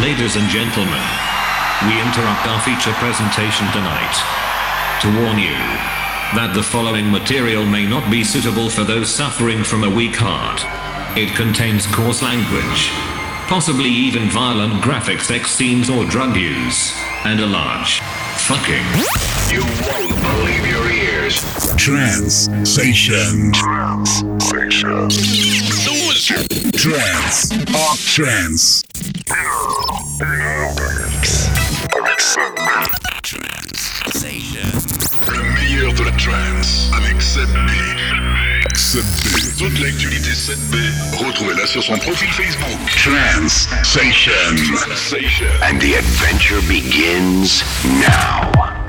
Ladies and gentlemen, we interrupt our feature presentation tonight to warn you that the following material may not be suitable for those suffering from a weak heart. It contains coarse language, possibly even violent graphic sex scenes or drug use, and a large fucking. You won't believe your ears. Trans Station. Sensation. Trans. Up Trans. Le meilleur de la trance avec Seb B. 7B. Toute l'actualité 7B, retrouvez-la sur son profil Facebook. Trans Station. And the adventure begins now.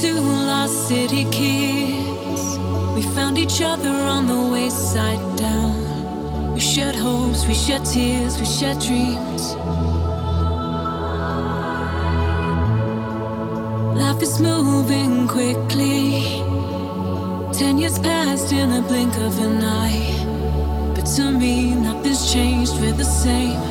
Two lost city kids. We found each other on the wayside down. We shared hopes, we shared tears, we shared dreams. Life is moving quickly. Ten years passed in a blink of an eye. But to me, nothing's changed, we're the same.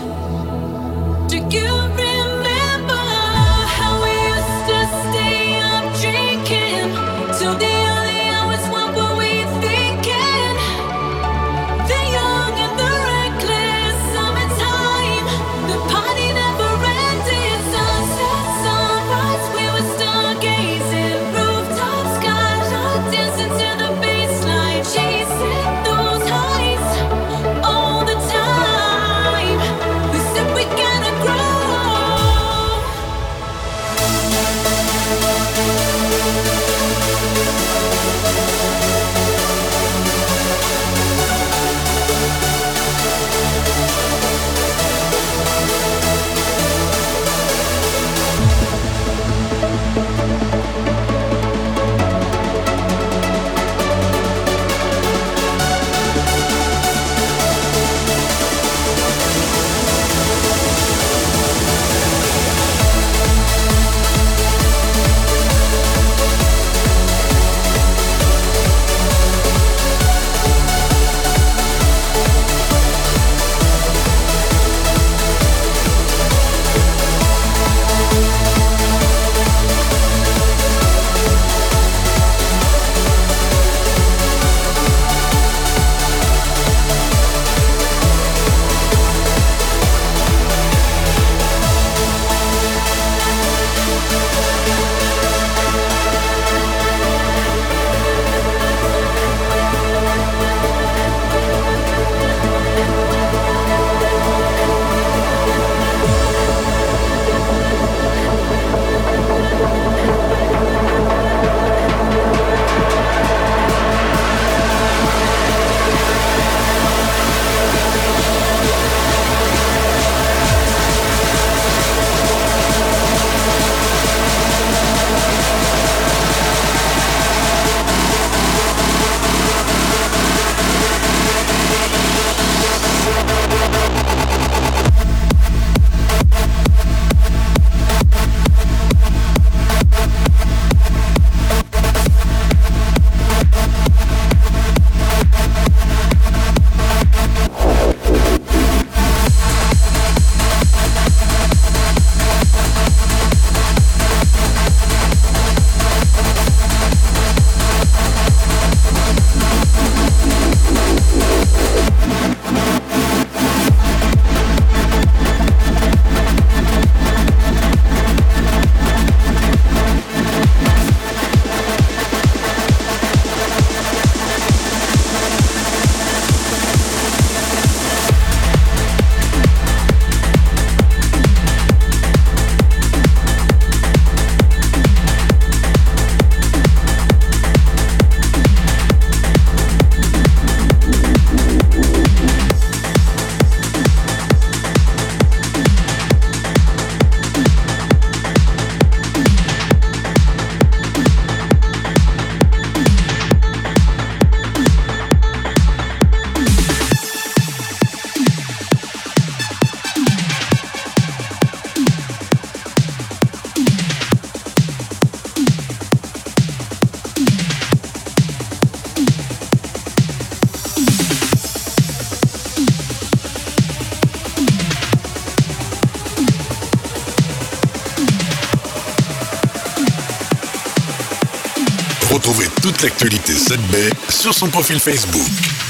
Toute l'actualité 7B sur son profil Facebook.